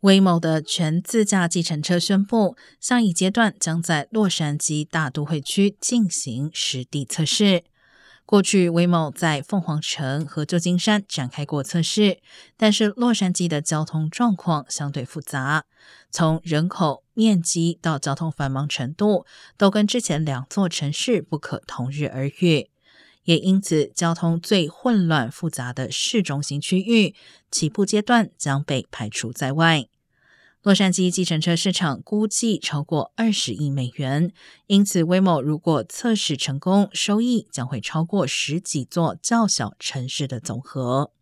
Waymo 的全自驾计程车宣布，下一阶段将在洛杉矶大都会区进行实地测试。过去，Waymo 在凤凰城和旧金山展开过测试，但是洛杉矶的交通状况相对复杂，从人口、面积到交通繁忙程度，都跟之前两座城市不可同日而语。也因此，交通最混乱复杂的市中心区域，起步阶段将被排除在外。洛杉矶计程车市场估计超过二十亿美元，因此威某如果测试成功，收益将会超过十几座较小城市的总和。